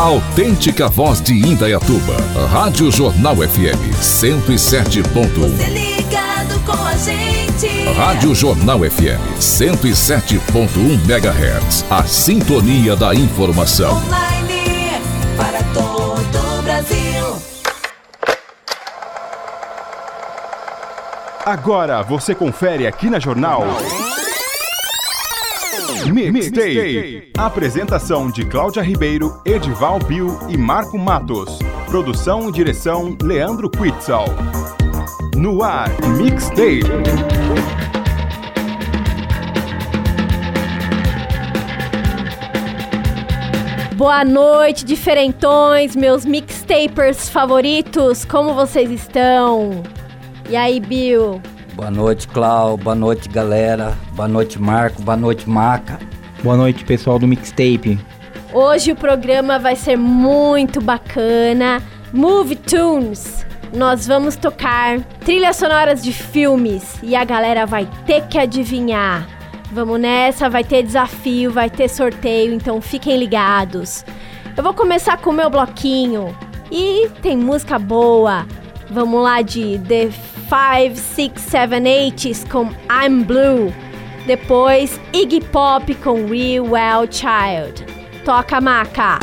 A autêntica voz de Indaiatuba. Rádio Jornal FM 107. Você ligado com a gente. Rádio Jornal FM 107.1 MHz. A sintonia da informação. Online para todo o Brasil. Agora você confere aqui na Jornal. Mixtape. Apresentação de Cláudia Ribeiro, Edival Bill e Marco Matos. Produção e direção Leandro Quitzal. No ar, Mixtape. Boa noite, diferentões, meus mixtapers favoritos, como vocês estão? E aí, Bill? Boa noite, Clau. Boa noite, galera. Boa noite, Marco. Boa noite, Maca. Boa noite, pessoal do Mixtape. Hoje o programa vai ser muito bacana. Movie Tunes. Nós vamos tocar trilhas sonoras de filmes e a galera vai ter que adivinhar. Vamos nessa, vai ter desafio, vai ter sorteio, então fiquem ligados. Eu vou começar com o meu bloquinho e tem música boa. Vamos lá de The 5, 6, 7, 8s com I'm Blue. Depois Iggy Pop com Real Well Child. Toca maca.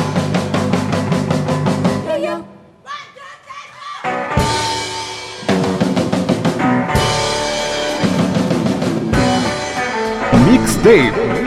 Mixtape.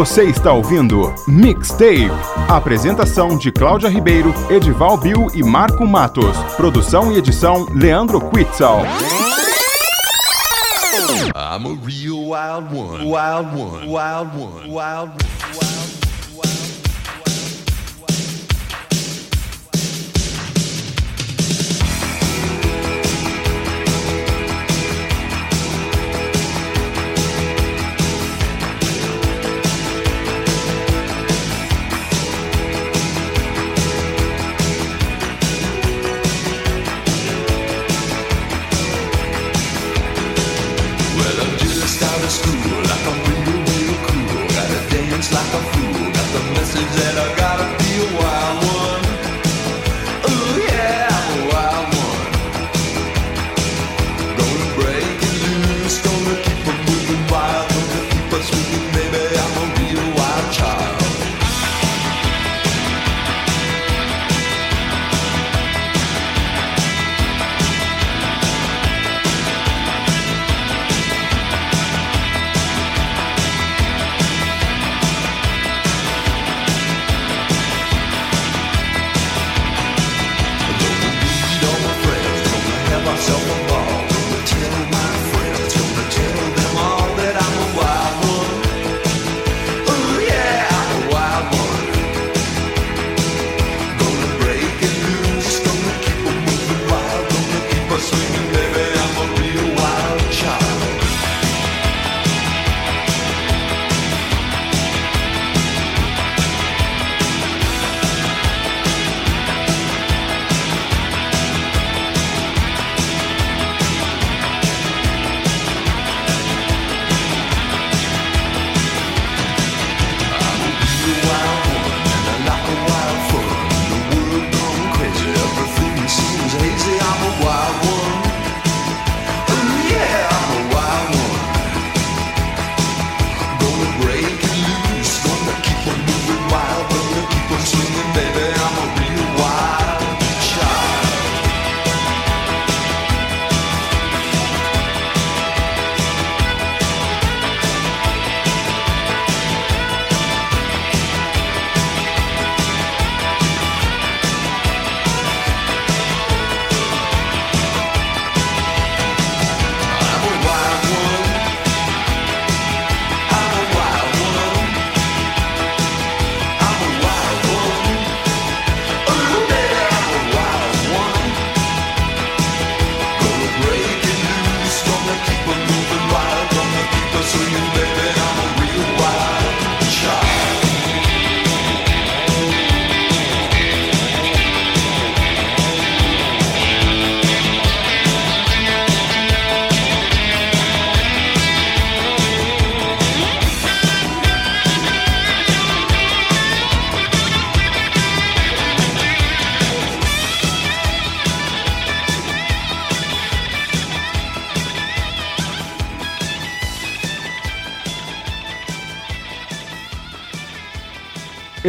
Você está ouvindo Mixtape. Apresentação de Cláudia Ribeiro, Edival Bill e Marco Matos. Produção e edição Leandro Quitzal. I'm a real wild one. Wild one. Wild one. Wild one.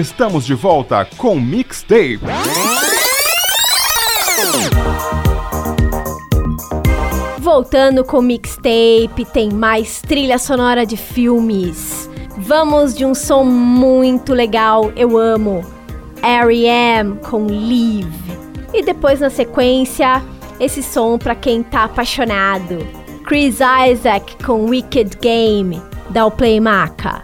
Estamos de volta com Mixtape. Voltando com mixtape, tem mais trilha sonora de filmes. Vamos de um som muito legal, eu amo. R.E.M. com Live. E depois na sequência, esse som pra quem tá apaixonado. Chris Isaac com Wicked Game. Dá o play maca.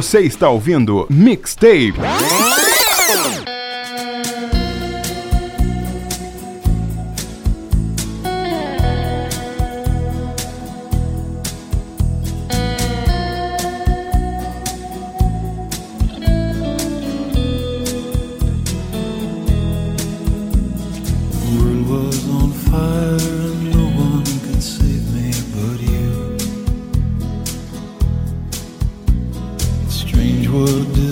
Você está ouvindo Mixtape. Strange what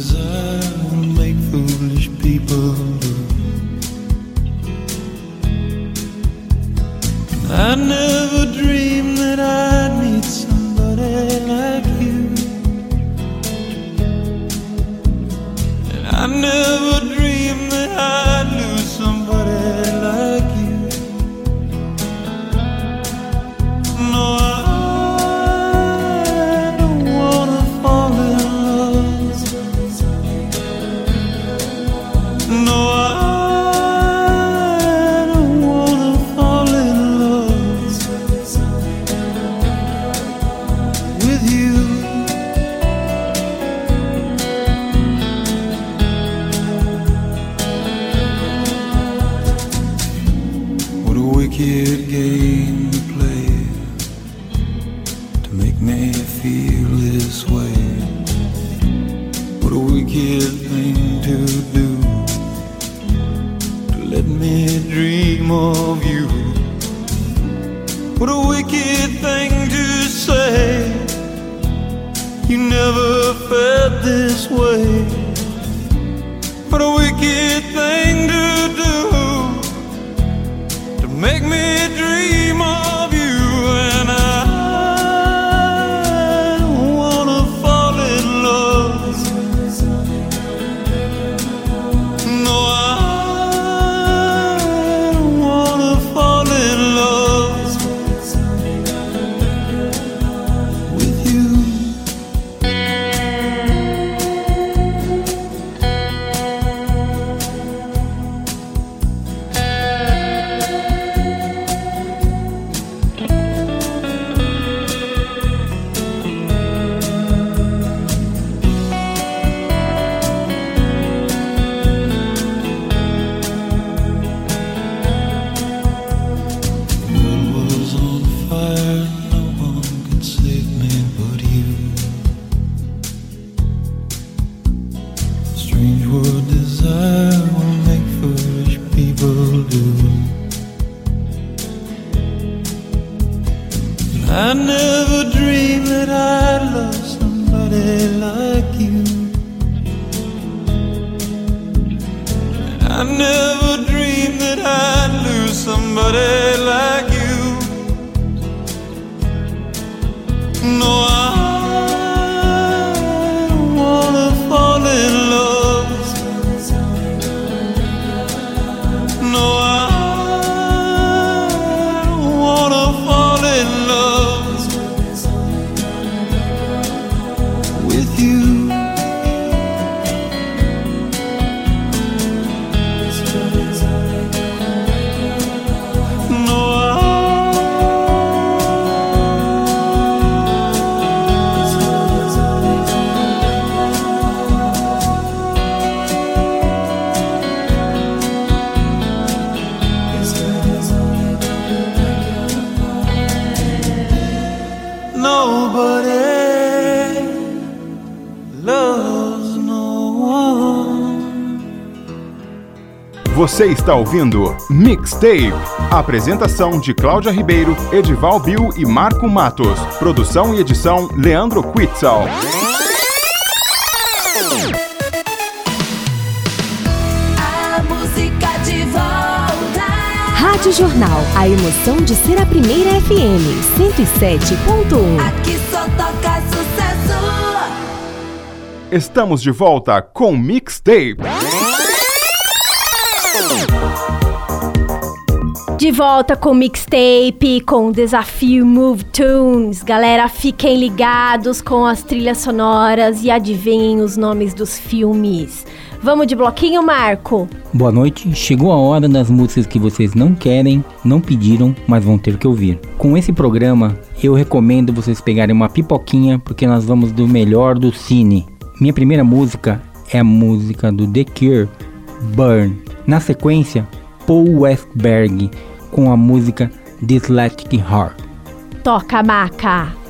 Você está ouvindo Mixtape. Apresentação de Cláudia Ribeiro, Edival Bill e Marco Matos. Produção e edição Leandro Quitzal. A música de volta. Rádio Jornal, a emoção de ser a primeira FM 107.1. Aqui só toca sucesso. Estamos de volta com Mixtape. De volta com mixtape, com o desafio Move Tunes. Galera, fiquem ligados com as trilhas sonoras e adivinhem os nomes dos filmes. Vamos de bloquinho, Marco? Boa noite, chegou a hora das músicas que vocês não querem, não pediram, mas vão ter que ouvir. Com esse programa, eu recomendo vocês pegarem uma pipoquinha, porque nós vamos do melhor do cine. Minha primeira música é a música do The Cure, Burn. Na sequência, Paul Westberg com a música Dyslexic Heart. Toca, maca.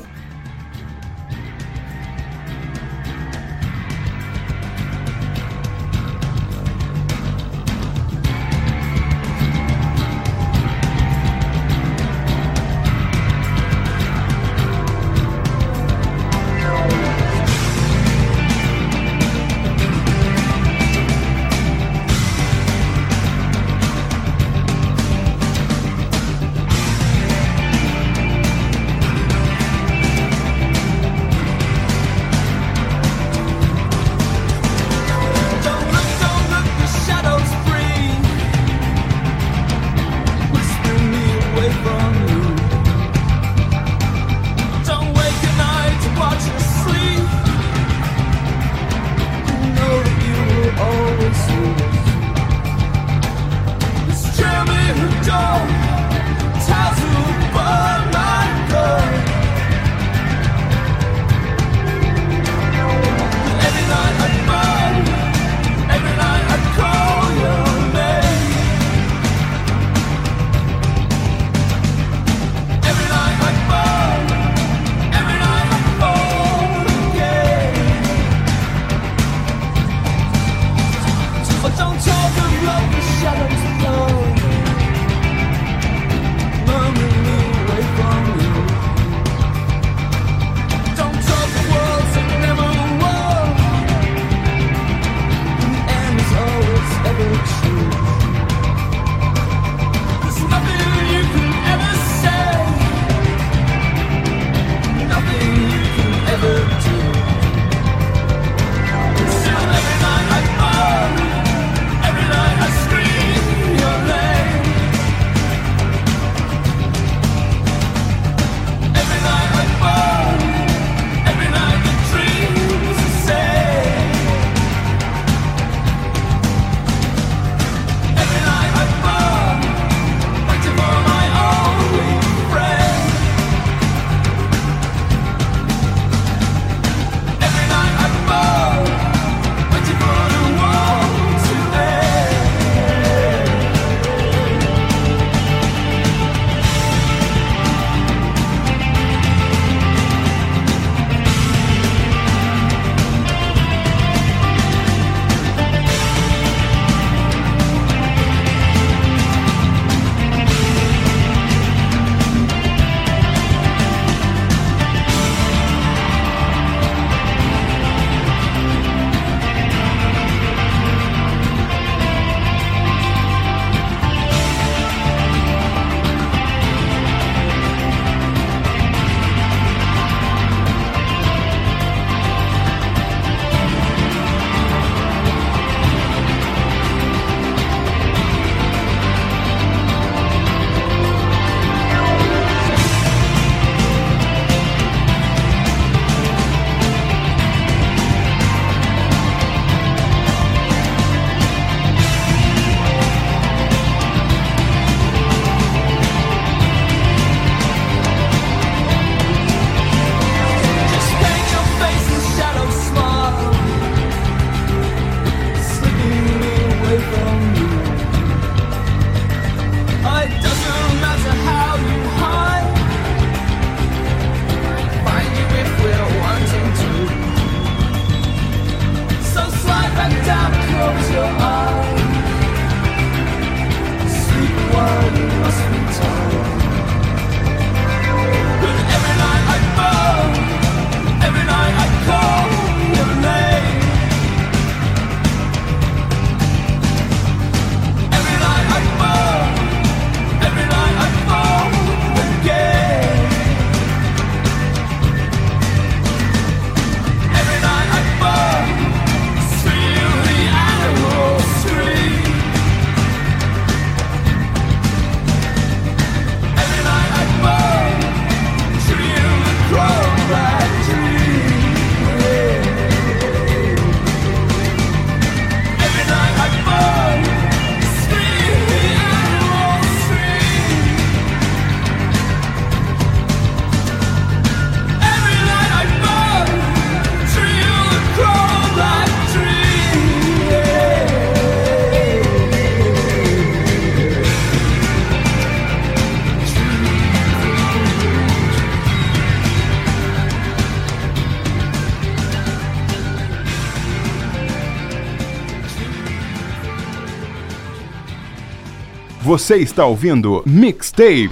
Você está ouvindo Mixtape.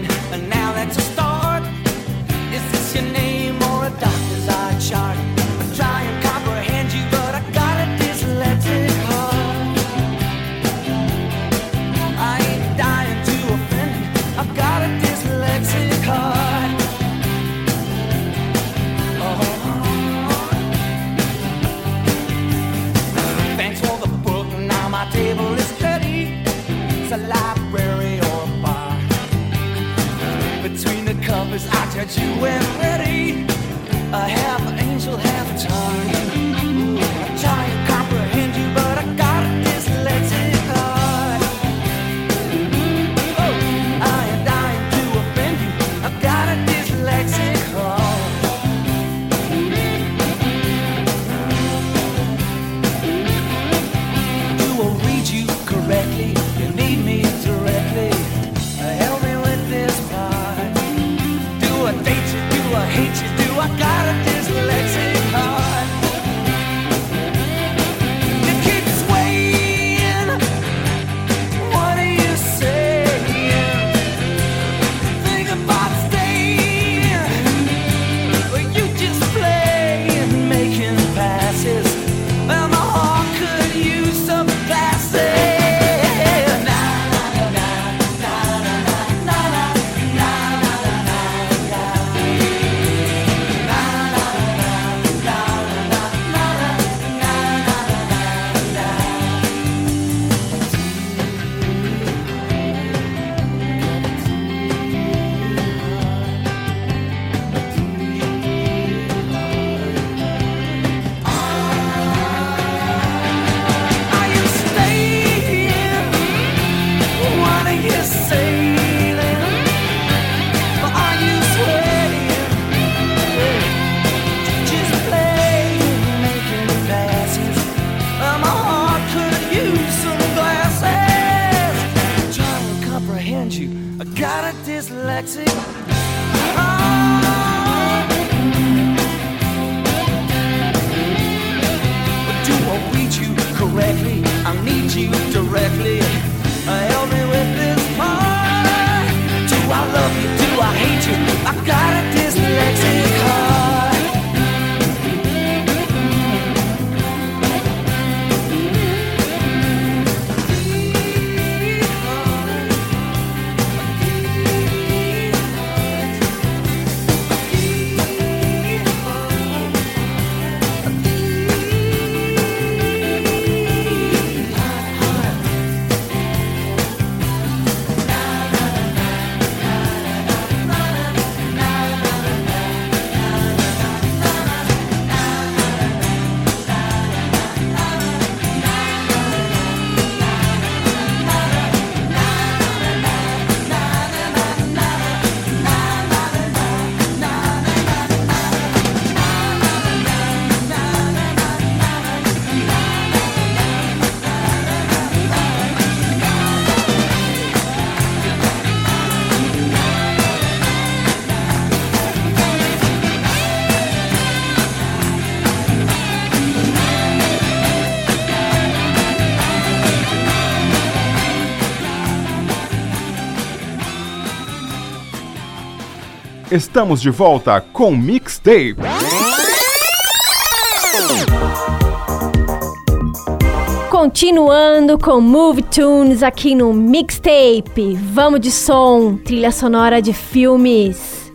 million, and now that's a start. Is this your name or a doctor's eye chart? Estamos de volta com Mixtape. Continuando com Move Tunes aqui no Mixtape. Vamos de som, trilha sonora de filmes.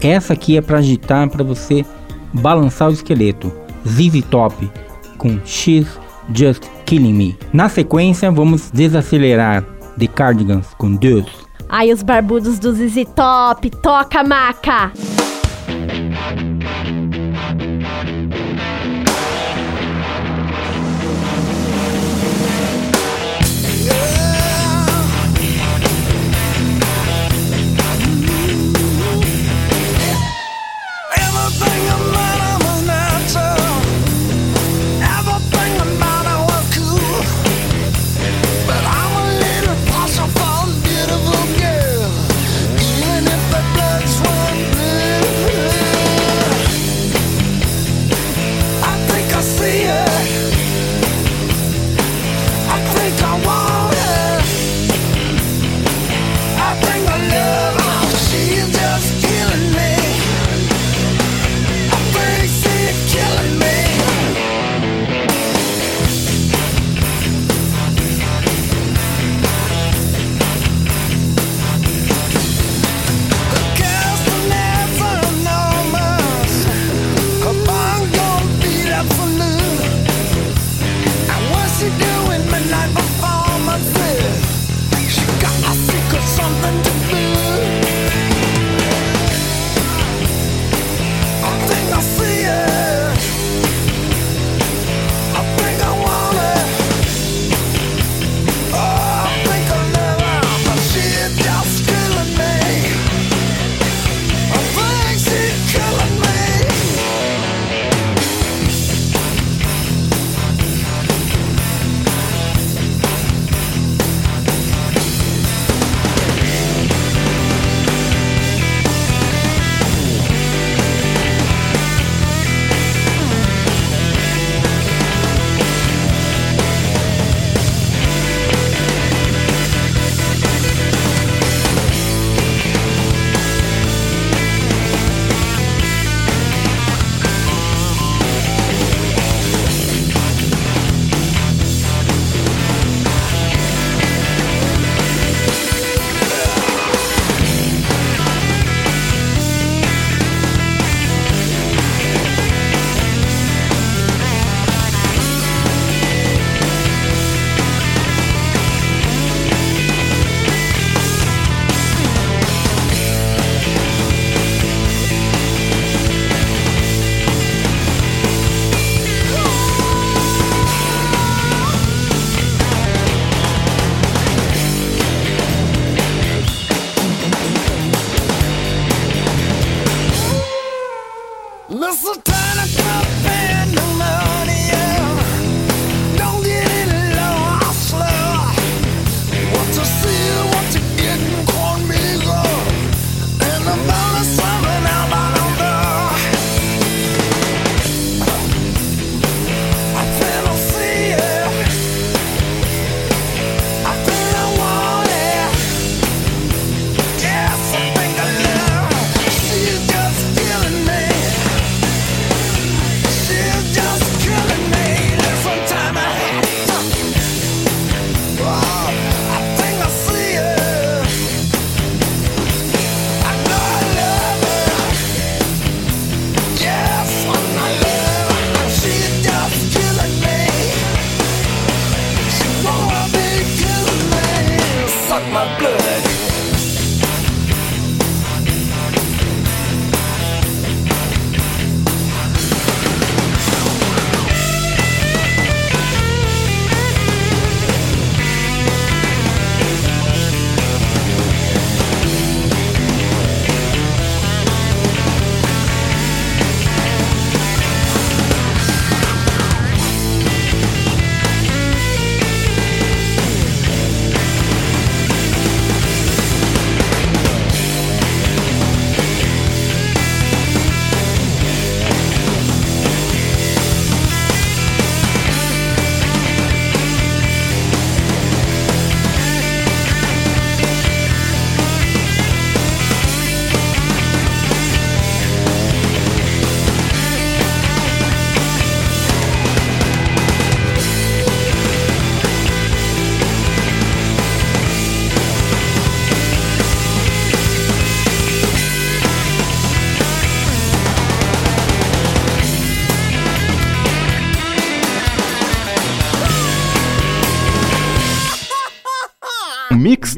Essa aqui é para agitar, para você balançar o esqueleto. ZZ Top com x Just Killing Me. Na sequência, vamos desacelerar The Cardigans com Deus. Aí os barbudos do ZZ Top, toca maca!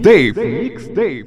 Mixtape.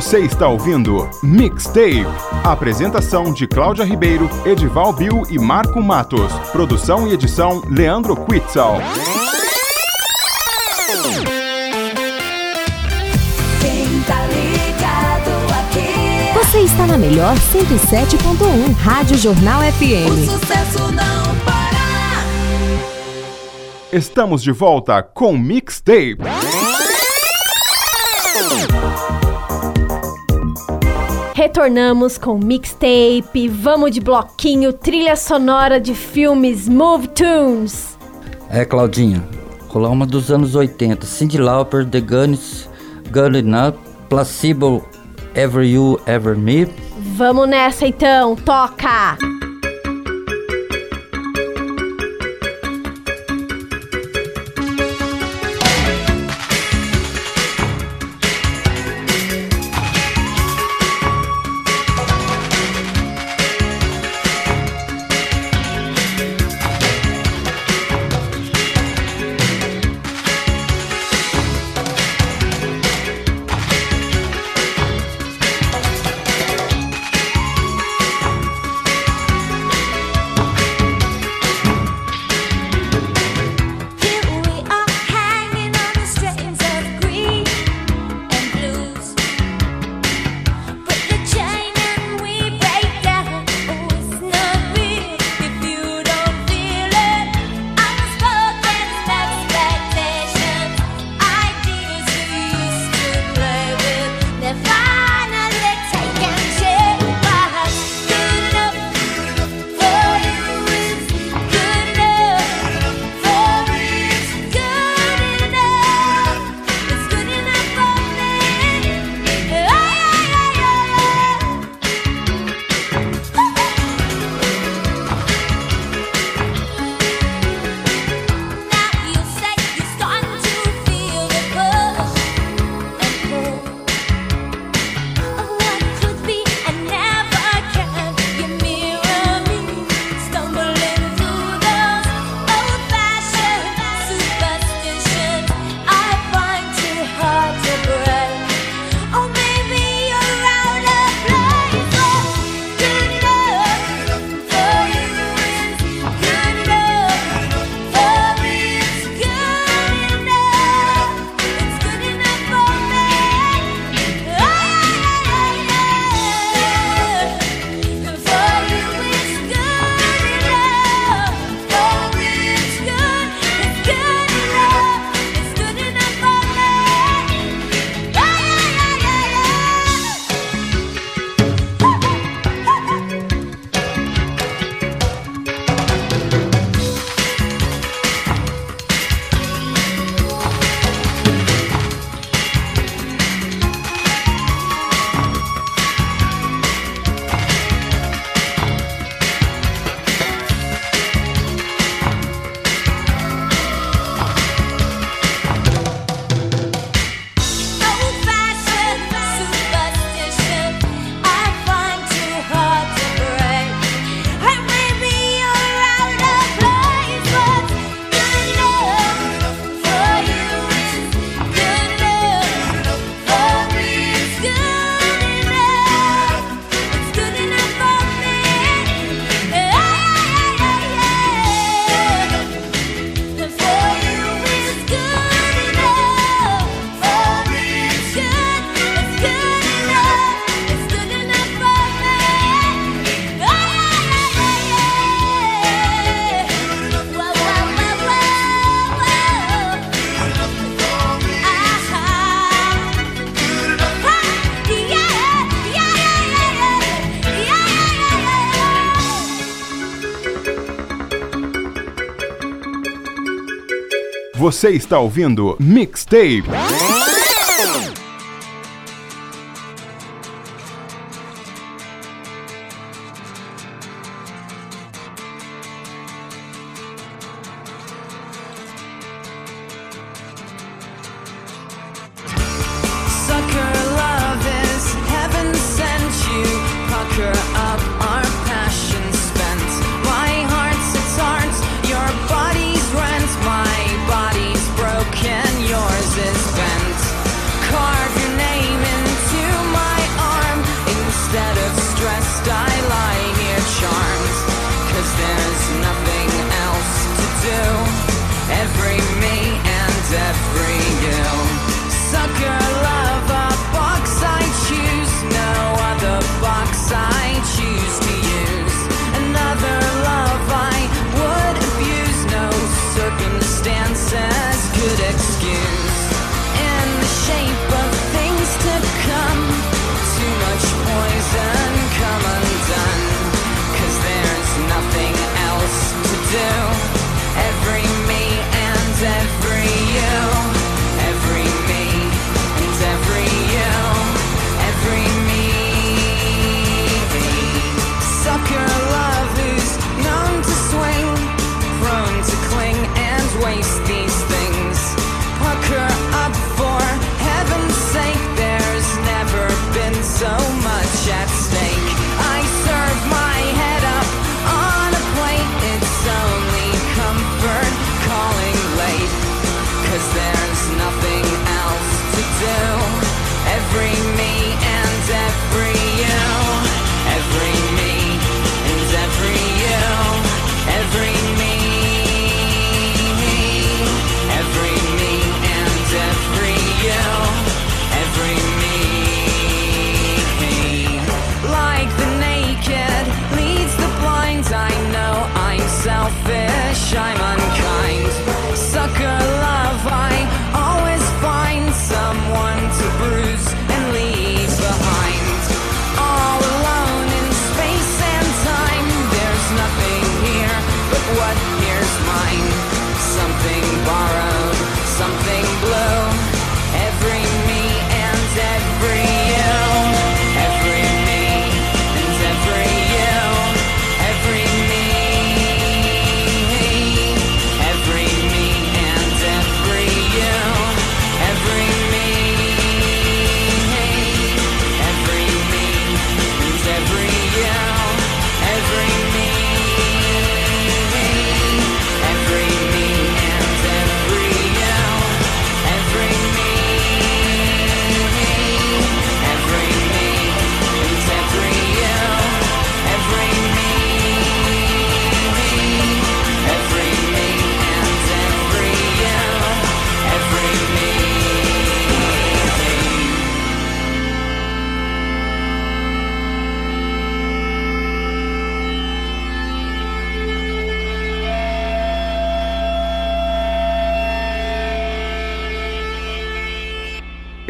Você está ouvindo Mixtape. Apresentação de Cláudia Ribeiro, Edival Bill e Marco Matos. Produção e edição Leandro Quitzal. Tá? Você está na melhor 107.1 Rádio Jornal O FM. sucesso não para. Estamos de volta com Mixtape. Retornamos com mixtape, vamos de bloquinho, trilha sonora de filmes, Move Tunes. É, Claudinha, rolar uma dos anos 80. Cindy Lauper, The Guns, Gun Up, Placebo, Ever You, Ever Me. Vamos nessa então, toca! I'll Você está ouvindo Mixtape.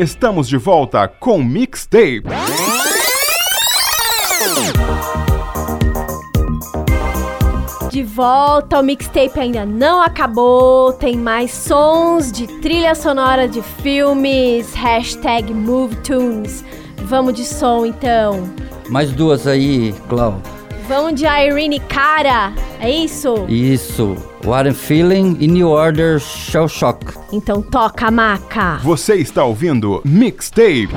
Estamos de volta com Mixtape. De volta, o mixtape ainda não acabou, tem mais sons de trilha sonora de filmes, hashtag MoveTunes. Vamos de som então. Mais duas aí, Clau. Vamos de Irene Cara, é isso? Isso. What I'm Feeling e New Order Shell Shock. Então toca, maca! Você está ouvindo Mixtape.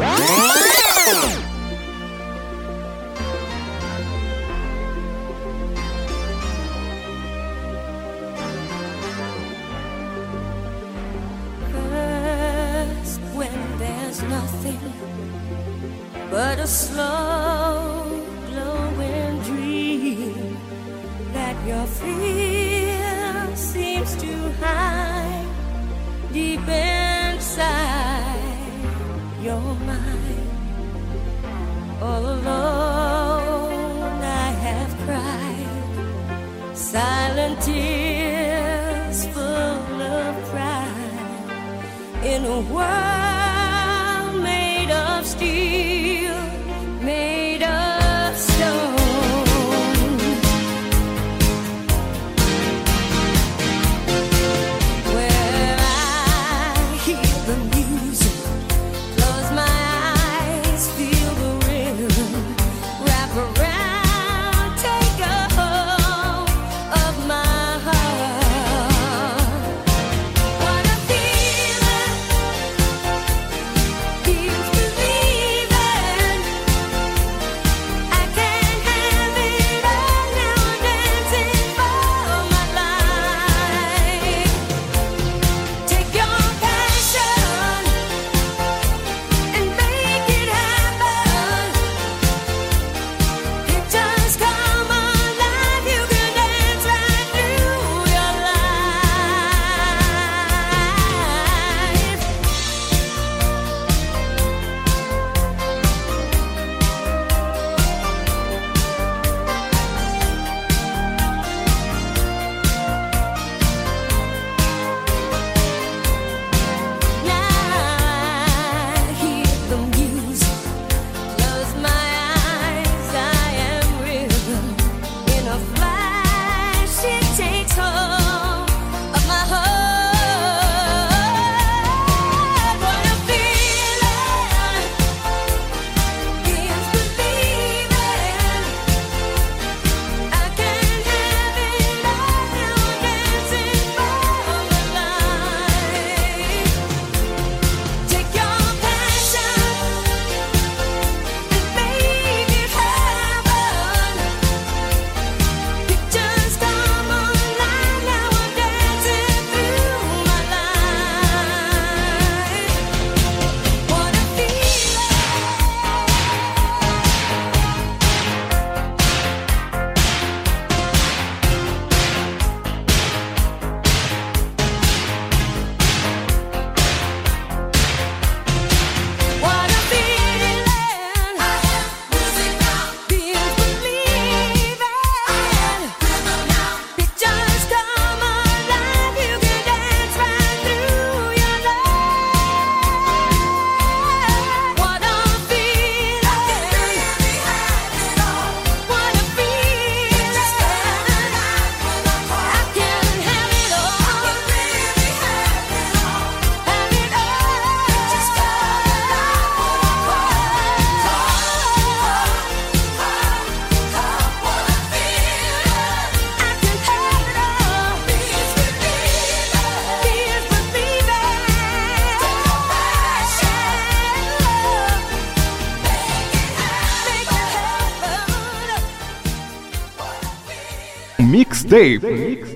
Dave,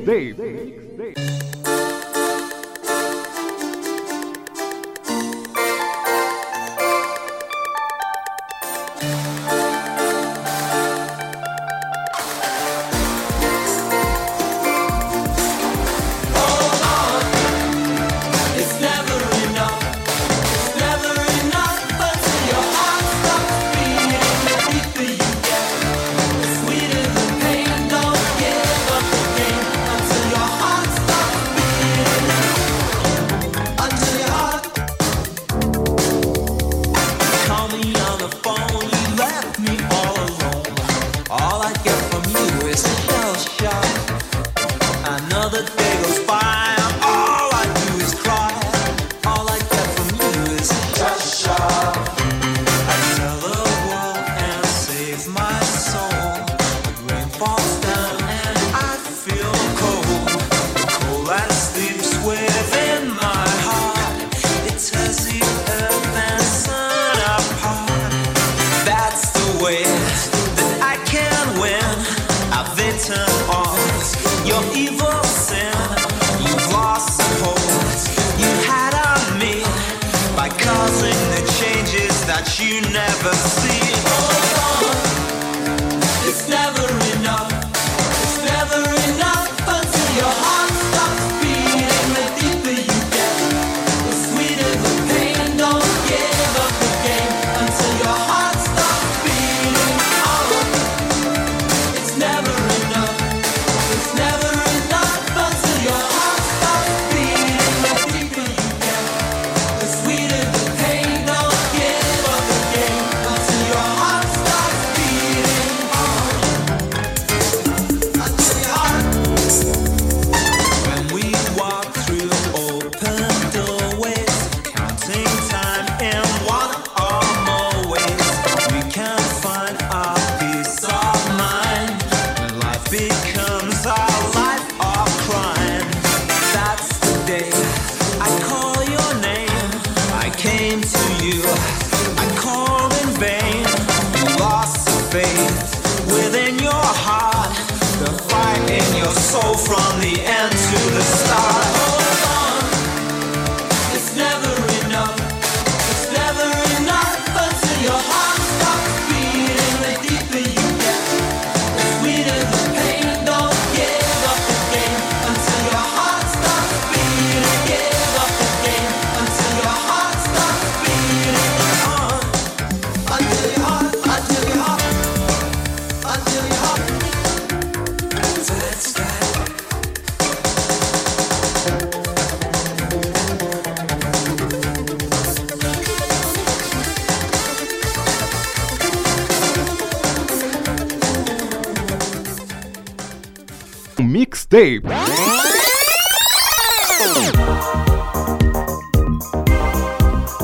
Dave.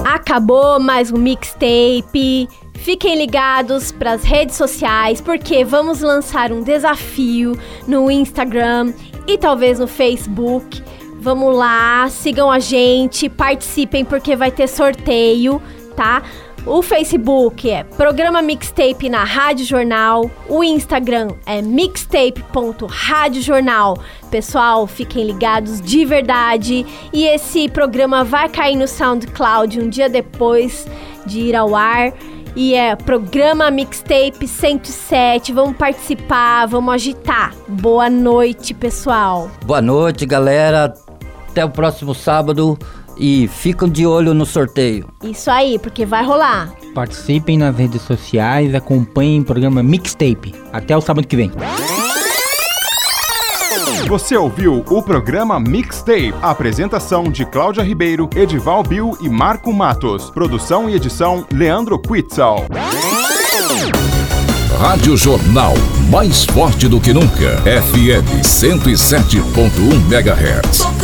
Acabou mais um mixtape. Fiquem ligados para as redes sociais porque vamos lançar um desafio no Instagram e talvez no Facebook. Vamos lá, sigam a gente, participem porque vai ter sorteio, tá? O Facebook é Programa Mixtape na Rádio Jornal. O Instagram é mixtape.radiojornal. Pessoal, fiquem ligados de verdade. E esse programa vai cair no SoundCloud um dia depois de ir ao ar. E é Programa Mixtape 107. Vamos participar, vamos agitar. Boa noite, pessoal. Boa noite, galera. Até o próximo sábado. E ficam de olho no sorteio. Isso aí, porque vai rolar. Participem nas redes sociais, acompanhem o programa Mixtape. Até o sábado que vem. Você ouviu o programa Mixtape. Apresentação de Cláudia Ribeiro, Edival Bill e Marco Matos. Produção e edição Leandro Quitzal. Rádio Jornal, mais forte do que nunca. FM 107.1 MHz.